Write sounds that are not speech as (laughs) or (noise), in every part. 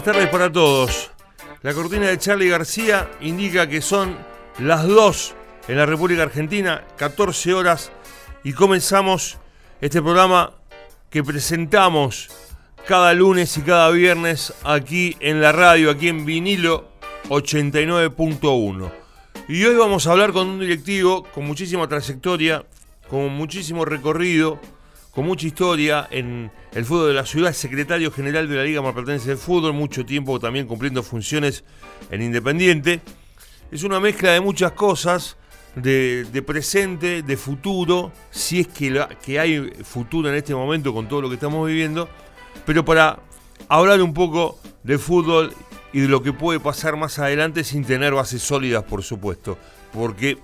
Buenas tardes para todos. La cortina de Charlie García indica que son las 2 en la República Argentina, 14 horas, y comenzamos este programa que presentamos cada lunes y cada viernes aquí en la radio, aquí en vinilo 89.1. Y hoy vamos a hablar con un directivo con muchísima trayectoria, con muchísimo recorrido, con mucha historia en el fútbol de la ciudad, secretario general de la Liga Marplatense de Fútbol, mucho tiempo también cumpliendo funciones en Independiente. Es una mezcla de muchas cosas, de, presente, de futuro, si es que, hay futuro en este momento con todo lo que estamos viviendo, pero para hablar un poco de fútbol y de lo que puede pasar más adelante sin tener bases sólidas, por supuesto, porque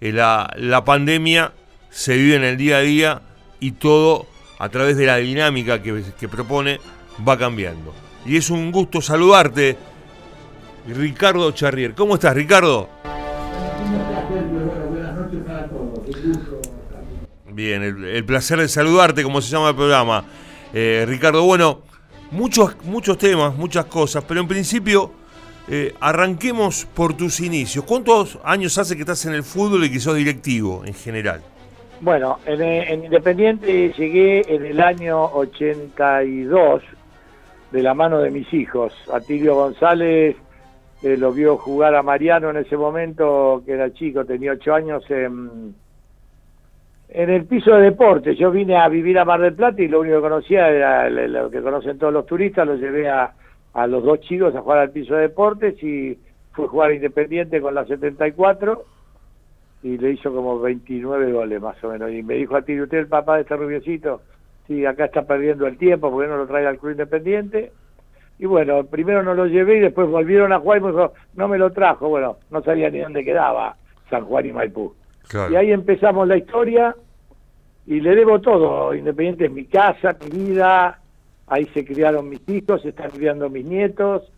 eh, la pandemia se vive en el día a día y todo a través de la dinámica que, propone va cambiando. Y es un gusto saludarte, Ricardo Charrier. ¿Cómo estás, Ricardo? Bien, el, placer de saludarte, como se llama el programa. Eh, Ricardo, bueno, muchos, muchos temas, muchas cosas, pero en principio eh, arranquemos por tus inicios. ¿Cuántos años hace que estás en el fútbol y que sos directivo en general? Bueno, en, Independiente llegué en el año 82 de la mano de mis hijos. Atilio González eh, lo vio jugar a Mariano en ese momento, que era chico, tenía ocho años, en, el piso de deportes. Yo vine a vivir a Mar del Plata y lo único que conocía era lo que conocen todos los turistas, lo llevé a, los dos chicos a jugar al piso de deportes y fue a jugar Independiente con la 74 y le hizo como 29 goles más o menos. Y me dijo a ti, ¿usted el papá de este rubiecito? Sí, acá está perdiendo el tiempo porque no lo trae al Club Independiente. Y bueno, primero no lo llevé y después volvieron a jugar y me dijo, no me lo trajo. Bueno, no sabía ni dónde quedaba San Juan y Maipú. Y ahí empezamos la historia y le debo todo. Independiente es mi casa, mi vida, ahí se criaron mis hijos, se están criando mis nietos.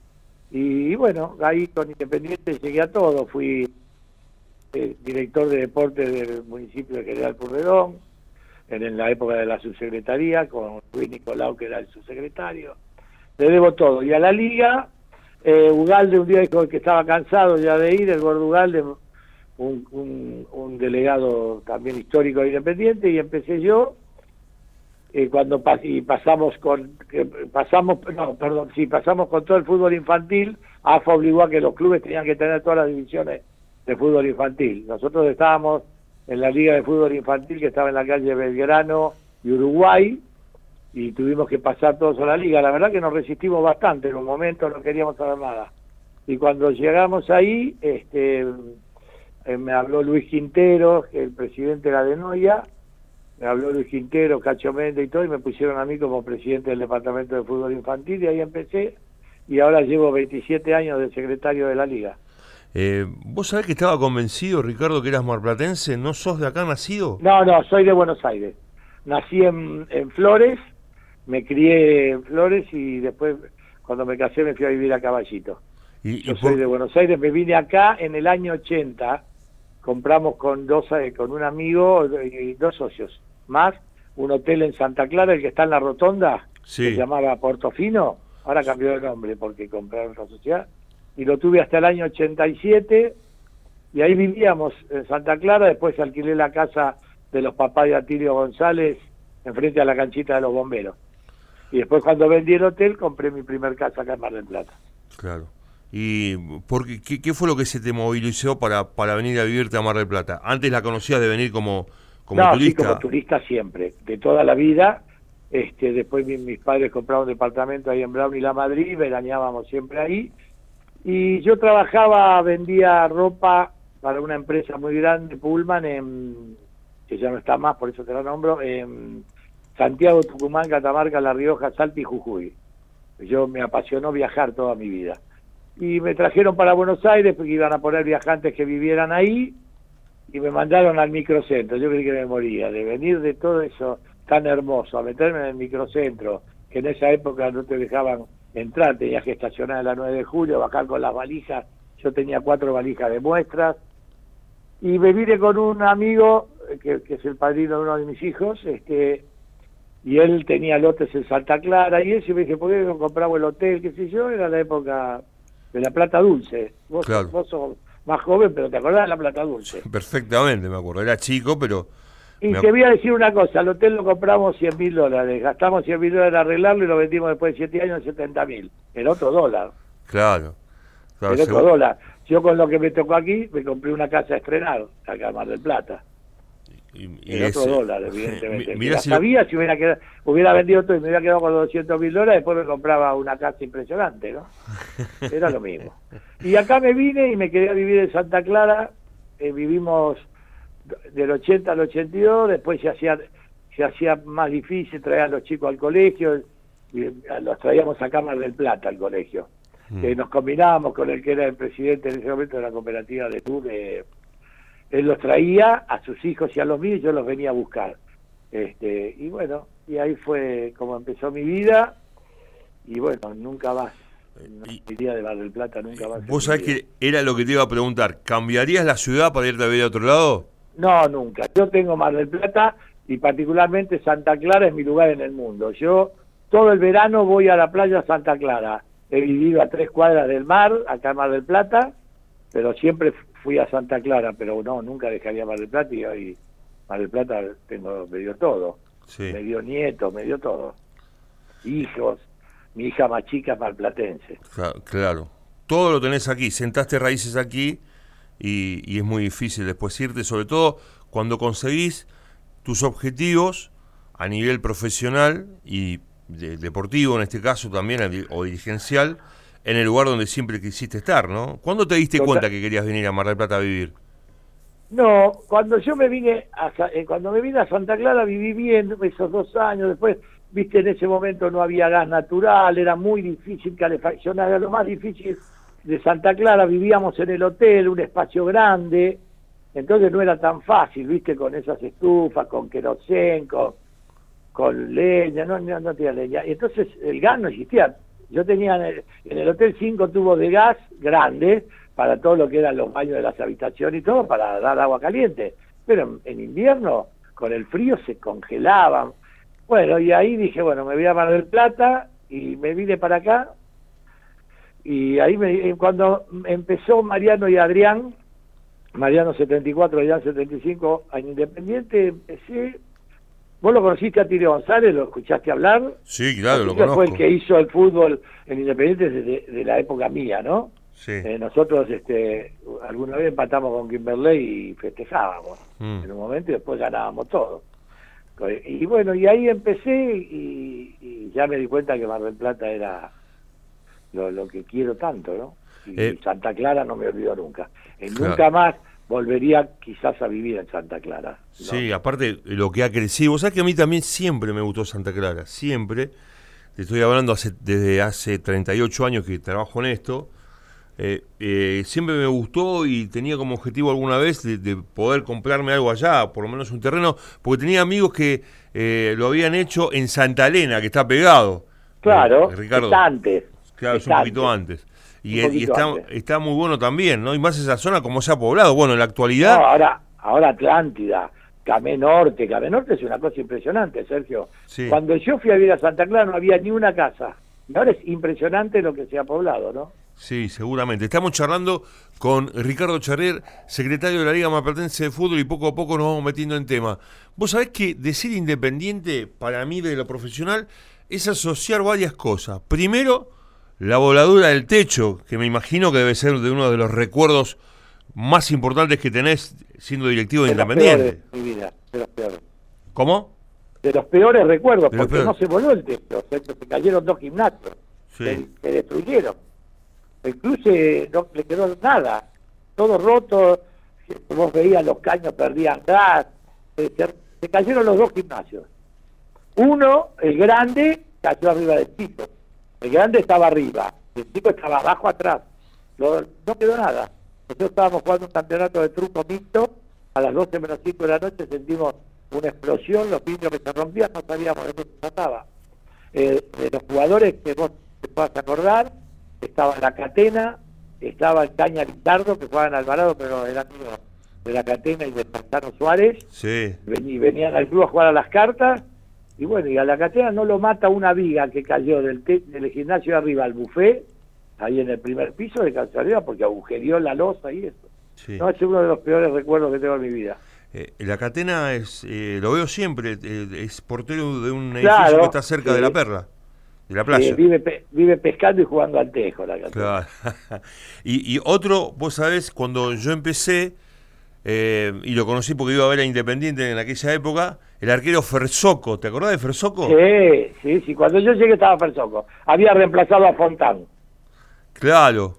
Y, y bueno, ahí con Independiente llegué a todo. Fui eh, director de deportes del municipio de General Purredón, en, la época de la subsecretaría, con Luis Nicolau, que era el subsecretario. Le debo todo. Y a la liga, eh, Ugalde un día dijo que estaba cansado ya de ir, el gordo Ugalde, un, un, delegado también histórico e independiente, y empecé yo. Eh, cuando y pasamos con pasamos no perdón sí pasamos con todo el fútbol infantil AFA obligó a que los clubes tenían que tener todas las divisiones de fútbol infantil. Nosotros estábamos en la Liga de Fútbol Infantil que estaba en la calle Belgrano y Uruguay y tuvimos que pasar todos a la liga. La verdad que nos resistimos bastante, en un momento no queríamos saber nada. Y cuando llegamos ahí, este, eh, me habló Luis Quintero, el presidente de la de Noia, me habló Luis Quintero, Cacho Méndez y todo, y me pusieron a mí como presidente del Departamento de Fútbol Infantil, y ahí empecé, y ahora llevo 27 años de secretario de la liga. Eh, ¿Vos sabés que estaba convencido, Ricardo, que eras marplatense? ¿No sos de acá nacido? No, no, soy de Buenos Aires. Nací en, Flores, me crié en Flores y después, cuando me casé, me fui a vivir a Caballito. ¿Y, Yo soy de Buenos Aires, me vine acá en el año 80, compramos con, dos, eh, con un amigo y dos socios, más un hotel en Santa Clara, el que está en la rotonda, se llamaba Portofino, ahora cambió de nombre porque compraron otra sociedad y lo tuve hasta el año 87 y ahí vivíamos en Santa Clara, después alquilé la casa de los papás de Atilio González enfrente a la canchita de los bomberos. Y después cuando vendí el hotel compré mi primer casa acá en Mar del Plata. Claro. ¿Y por qué, qué, fue lo que se te movilizó para, para venir a vivirte a Mar del Plata? ¿Antes la conocías de venir como, como no, turista? Sí, como turista siempre, de toda la vida. Este, después mis, padres compraron un departamento ahí en Brown y La Madrid, veraneábamos siempre ahí y yo trabajaba, vendía ropa para una empresa muy grande, Pullman, en, que ya no está más, por eso te la nombro, en Santiago, Tucumán, Catamarca, La Rioja, Salta y Jujuy. Yo me apasionó viajar toda mi vida. Y me trajeron para Buenos Aires porque iban a poner viajantes que vivieran ahí y me mandaron al microcentro. Yo creí que me moría de venir de todo eso tan hermoso, a meterme en el microcentro, que en esa época no te dejaban entrar, tenías que estacionar a la 9 de julio, bajar con las valijas, yo tenía cuatro valijas de muestras, y me vine con un amigo, que, es el padrino de uno de mis hijos, este y él tenía lotes en Santa Clara y y me dije, ¿por qué no compramos el hotel? ¿Qué sé yo? Era la época de la Plata Dulce. Vos, vos sos más joven, pero te acordás de la Plata Dulce. Perfectamente, me acuerdo. Era chico, pero... Y te voy a decir una cosa, el hotel lo compramos 100 mil dólares, gastamos 100 mil dólares en arreglarlo y lo vendimos después de 7 años en 70 mil, el otro dólar. Claro. claro el otro dólar. Yo con lo que me tocó aquí, me compré una casa a estrenar, acá en Mar del Plata. Y, el otro dólar, (laughs) evidentemente. Mira si sabía si hubiera, quedado, hubiera vendido todo y me hubiera quedado con 200 mil dólares, después me compraba una casa impresionante, ¿no? (laughs) Era lo mismo. Y acá me vine y me quedé a vivir en Santa Clara, eh, vivimos del 80 al 82, después se hacía, se hacía más difícil traer a los chicos al colegio, y eh, los traíamos a Cámara del Plata al colegio. Mm. Eh, nos combinábamos con el que era el presidente en ese momento de la cooperativa de Tour, él los traía a sus hijos y a los míos y yo los venía a buscar. Este, y bueno, y ahí fue como empezó mi vida y bueno, nunca más. No iría de Mar del Plata nunca más. Vos sabés que era lo que te iba a preguntar, ¿cambiarías la ciudad para irte a ver a otro lado? No, nunca. Yo tengo Mar del Plata y particularmente Santa Clara es mi lugar en el mundo. Yo todo el verano voy a la playa Santa Clara. He vivido a tres cuadras del mar, acá en Mar del Plata, pero siempre fui a Santa Clara, pero no, nunca dejaría Mar del Plata y hoy Mar del Plata tengo, me dio todo. Me dio nietos, me dio todo. Hijos, mi hija más chica malplatense. Claro, todo lo tenés aquí, sentaste raíces aquí y, es muy difícil después irte, sobre todo cuando conseguís tus objetivos a nivel profesional y deportivo en este caso también o dirigencial en el lugar donde siempre quisiste estar, ¿no? ¿Cuándo te diste cuenta que querías venir a Mar del Plata a vivir? No, cuando yo me vine a, eh, cuando me vine a Santa Clara viví bien esos dos años, después, viste, en ese momento no había gas natural, era muy difícil calefaccionar, era lo más difícil de Santa Clara, vivíamos en el hotel, un espacio grande, entonces no era tan fácil, viste, con esas estufas, con querosén, con, leña, no, no, no tenía leña, y entonces el gas no existía, yo tenía en el, hotel cinco tubos de gas grandes para todo lo que eran los baños de las habitaciones y todo, para dar agua caliente. Pero en, invierno, con el frío, se congelaban. Bueno, y ahí dije, bueno, me voy a Mar del Plata y me vine para acá. Y ahí me, cuando empezó Mariano y Adrián, Mariano 74, Adrián 75, en Independiente, empecé ¿Vos lo conociste a Tirio González? ¿Lo escuchaste hablar? Sí, claro, lo conozco. fue el que hizo el fútbol en Independiente de la época mía, ¿no? Sí. Eh, nosotros este, alguna vez empatamos con Kimberley y festejábamos mm. en un momento y después ganábamos todo. Y bueno, y ahí empecé y, ya me di cuenta que Mar del Plata era lo, que quiero tanto, ¿no? Y eh, Santa Clara no me olvidó nunca. Y nunca más volvería quizás a vivir en Santa Clara. Sí, aparte lo que ha crecido. O sea que a mí también siempre me gustó Santa Clara, siempre. Te estoy hablando hace, desde hace 38 años que trabajo en esto. Eh, eh, siempre me gustó y tenía como objetivo alguna vez de, poder comprarme algo allá, por lo menos un terreno, porque tenía amigos que eh, lo habían hecho en Santa Elena, que está pegado. Claro, Ricardo. antes. Claro, es un poquito antes. Y, está, está, muy bueno también, ¿no? Y más esa zona como se ha poblado. Bueno, en la actualidad... ahora, ahora Atlántida, Camé Norte. Camé Norte es una cosa impresionante, Sergio. Cuando yo fui a vivir a Santa Clara no había ni una casa. Y ahora es impresionante lo que se ha poblado, ¿no? Sí, seguramente. Estamos charlando con Ricardo Charrer, secretario de la Liga Mapertense de Fútbol, y poco a poco nos vamos metiendo en tema. Vos sabés que decir independiente, para mí, de lo profesional, es asociar varias cosas. Primero, la voladura del techo, que me imagino que debe ser de uno de los recuerdos más importantes que tenés siendo directivo de, Independiente. de mi vida, de los peores. ¿Cómo? De los peores recuerdos, porque no se voló el techo, se, cayeron dos gimnasios, se, destruyeron. Incluso no le quedó nada, todo roto, vos veías los caños perdían gas, se, cayeron los dos gimnasios. Uno, el grande, cayó arriba del piso el grande estaba arriba, el chico estaba abajo atrás. No, quedó nada. Nosotros estábamos jugando un campeonato de truco mixto, a las 12 menos 5 de la noche sentimos una explosión, los vidrios que se rompían, no sabíamos de qué se trataba. Eh, de los jugadores que vos te puedas acordar, estaba la Catena, estaba el Caña Lizardo, que jugaban Alvarado, pero eran de la Catena y de Pastano Suárez. Sí. venían al club a jugar a las cartas, Y bueno, y a la catena no lo mata una viga que cayó del, del gimnasio de arriba al buffet, ahí en el primer piso de casualidad, porque agujerió la losa y eso. No, es uno de los peores recuerdos que tengo en mi vida. Eh, la catena es, eh, lo veo siempre, eh, es portero de un edificio que está cerca de la perla, de la playa. vive, vive pescando y jugando al tejo la catena. Claro. (laughs) y, y, otro, vos sabés, cuando yo empecé, y lo conocí porque iba a ver a Independiente en aquella época, el arquero Fersoco, ¿te acordás de Fersoco? Sí, sí, sí, cuando yo llegué estaba Fersoco. Había reemplazado a Fontán. Claro.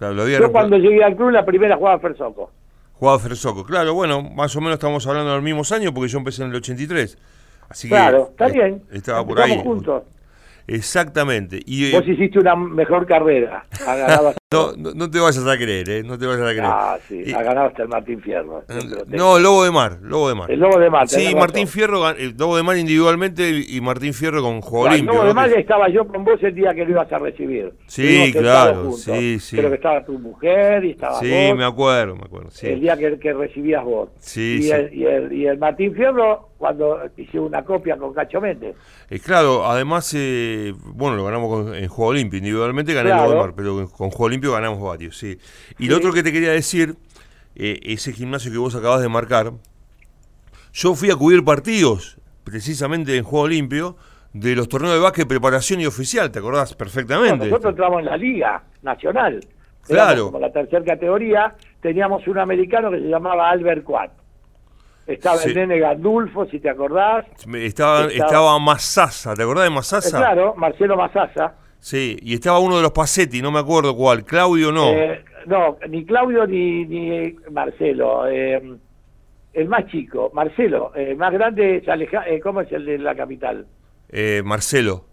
yo cuando llegué al club la primera jugaba Fersoco. Jugaba Fersoco, claro, bueno, más o menos estamos hablando de los mismos años porque yo empecé en el 83. Así claro, está bien. Estaba por ahí. juntos. Exactamente. Y, Vos hiciste una mejor carrera. (laughs) no, no, te vayas a creer, ¿eh? No te vayas a creer. Ah, sí, ha ganado hasta el Martín Fierro. No, Lobo de Mar, Lobo de Mar. El Lobo de Mar. Sí, Martín Fierro, el Lobo de Mar individualmente y Martín Fierro con juego limpio. Lobo de Mar estaba yo con vos el día que lo ibas a recibir. Sí, claro, sí, sí. Creo que estaba tu mujer y estaba Sí, me acuerdo, me acuerdo. Sí. El día que, que recibías vos. Sí, y, sí. El, y, el, y el Martín Fierro cuando hice una copia con Cacho Méndez. Eh, claro, además, eh, bueno, lo ganamos en juego limpio. Individualmente gané el Mar, pero con juego ganamos varios, sí. Y lo otro que te quería decir, eh, ese gimnasio que vos acabas de marcar, yo fui a cubrir partidos, precisamente en juego limpio, de los torneos de básquet, preparación y oficial, ¿te acordás perfectamente? nosotros entramos en la Liga Nacional. Claro. Como la tercera categoría, teníamos un americano que se llamaba Albert Quat estaba el nene Gandulfo, si te acordás. Estaba, estaba, Masasa, ¿te acordás de Masasa? Eh, claro, Marcelo Masasa. Sí, y estaba uno de los Pacetti, no me acuerdo cuál, Claudio no. Eh, no, ni Claudio ni, ni Marcelo. Eh, el más chico, Marcelo. El más grande es Aleja ¿Cómo es el de la capital? Marcelo.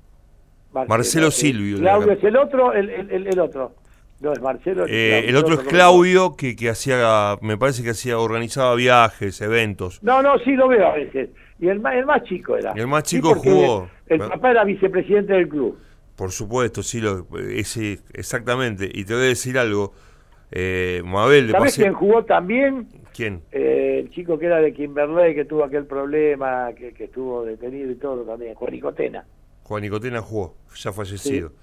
Marcelo, Silvio. Claudio es el otro, el, el, el otro. No, es Marcelo. Eh, el otro es Claudio, que, que hacía, me parece que hacía, organizaba viajes, eventos. No, no, sí lo veo a veces. Y el más, el más chico era. El más chico jugó. El papá era vicepresidente del club. Por supuesto, sí, lo, ese, exactamente. Y te voy a decir algo. Eh, Mabel de ¿Sabes quién jugó también? ¿Quién? Eh, el chico que era de Kimberley, que tuvo aquel problema, que, que estuvo detenido y todo también, Juan Nicotena. Juan Nicotena jugó, ya fallecido.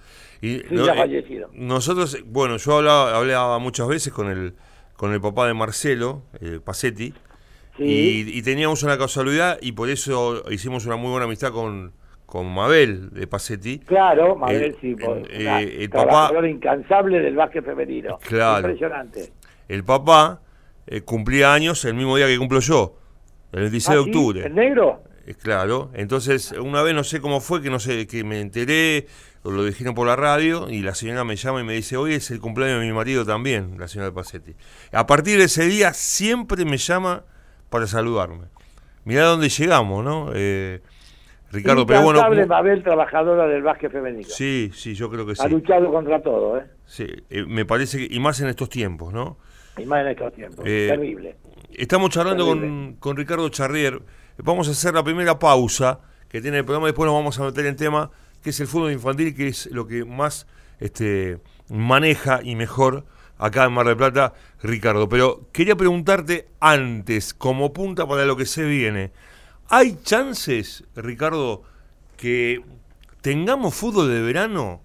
Y, ya eh, fallecido. Nosotros, bueno, yo hablaba, hablaba muchas veces con el, con el papá de Marcelo, eh, Pacetti, y, teníamos una casualidad y por eso hicimos una muy buena amistad con, con Mabel de Pacetti. Claro, Mabel sí, eh, el papá incansable del básquet femenino. Claro. Impresionante. El papá eh, cumplía años el mismo día que cumplo yo, el 16 de ah, octubre. ¿El negro? claro, entonces una vez no sé cómo fue que no sé que me enteré lo dijeron por la radio y la señora me llama y me dice, hoy es el cumpleaños de mi marido también, la señora Pacetti. A partir de ese día siempre me llama para saludarme. Mirá dónde llegamos, ¿no? Eh, Ricardo, pero bueno... Mabel, trabajadora del básquet femenino. Sí, sí, yo creo que sí. Ha luchado contra todo, ¿eh? Sí, eh, me parece que, y más en estos tiempos, ¿no? Y más en estos tiempos, eh, terrible. Estamos charlando con, con Ricardo Charrier. Vamos a hacer la primera pausa que tiene el programa, después nos vamos a meter en tema que es el fútbol infantil, que es lo que más este, maneja y mejor acá en Mar del Plata, Ricardo. Pero quería preguntarte antes, como punta para lo que se viene, ¿hay chances, Ricardo, que tengamos fútbol de verano?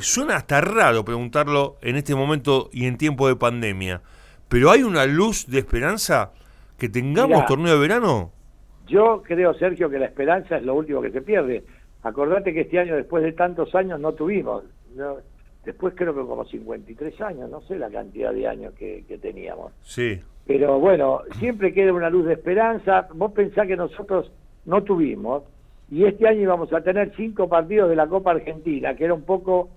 suena hasta raro preguntarlo en este momento y en tiempo de pandemia, pero ¿hay una luz de esperanza que tengamos torneo de verano? Yo creo, Sergio, que la esperanza es lo último que se pierde Acordate que este año, después de tantos años, no tuvimos. Después creo que como 53 años, no sé la cantidad de años que, teníamos. Sí. Pero bueno, siempre queda una luz de esperanza. Vos pensás que nosotros no tuvimos, y este año íbamos a tener cinco partidos de la Copa Argentina, que era un poco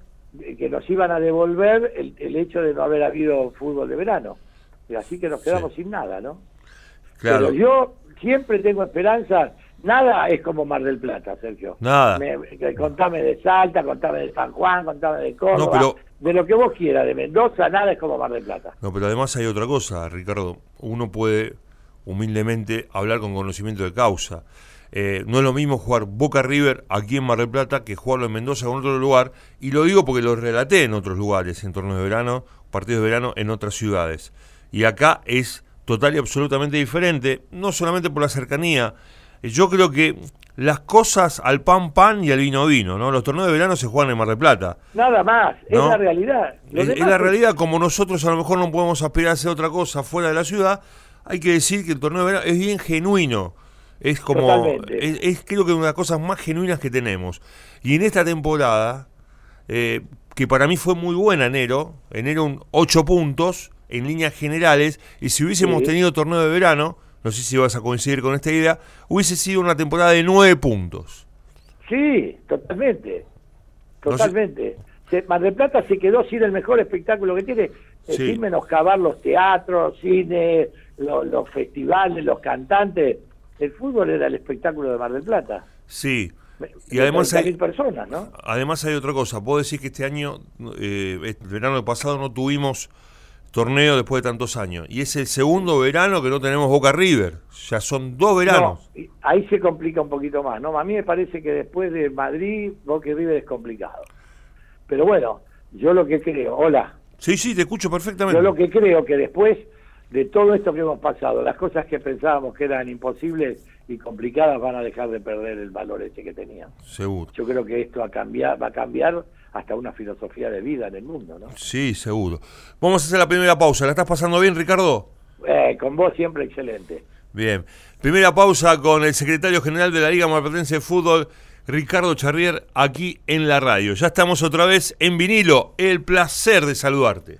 que nos iban a devolver el, hecho de no haber habido fútbol de verano. Así que nos quedamos sin nada, ¿no? Claro. Pero yo siempre tengo esperanza Nada es como Mar del Plata, Sergio. Nada. contame de Salta, contame de San Juan, contame de Córdoba. De lo que vos quieras, de Mendoza, nada es como Mar del Plata. No, pero además hay otra cosa, Ricardo. Uno puede humildemente hablar con conocimiento de causa. Eh, no es lo mismo jugar Boca River aquí en Mar del Plata que jugarlo en Mendoza o en otro lugar. Y lo digo porque lo relaté en otros lugares, en torneos de verano, partidos de verano en otras ciudades. Y acá es total y absolutamente diferente, no solamente por la cercanía, yo creo que las cosas al pan pan y al vino vino, ¿no? Los torneos de verano se juegan en Mar del Plata. Nada más, es la realidad. es, la realidad, como nosotros a lo mejor no podemos aspirar a hacer otra cosa fuera de la ciudad, hay que decir que el torneo de verano es bien genuino. Es como, es, creo que una de las cosas más genuinas que tenemos. Y en esta temporada, eh, que para mí fue muy buena enero, enero un 8 puntos en líneas generales, y si hubiésemos tenido torneo de verano, no sé si vas a coincidir con esta idea, hubiese sido una temporada de 9 puntos. Sí, totalmente, totalmente. Mar del Plata se quedó sin el mejor espectáculo que tiene, eh, sin menoscabar los teatros, cine, los festivales, los cantantes el fútbol era el espectáculo de Mar del Plata. Sí. Y además hay, personas, ¿no? además hay otra cosa. Puedo decir que este año, eh, el verano pasado, no tuvimos torneo después de tantos años. Y es el segundo verano que no tenemos Boca River. Ya son dos veranos. ahí se complica un poquito más, ¿no? A mí me parece que después de Madrid, Boca River es complicado. Pero bueno, yo lo que creo, hola. Sí, sí, te escucho perfectamente. Yo lo que creo que después de todo esto que hemos pasado, las cosas que pensábamos que eran imposibles y complicadas van a dejar de perder el valor ese que tenían. Seguro. Yo creo que esto va a cambiar, va a cambiar hasta una filosofía de vida en el mundo, ¿no? Sí, seguro. Vamos a hacer la primera pausa. ¿La estás pasando bien, Ricardo? Eh, con vos siempre excelente. Bien. Primera pausa con el secretario general de la Liga Marplatense de Fútbol, Ricardo Charrier, aquí en la radio. Ya estamos otra vez en vinilo. El placer de saludarte.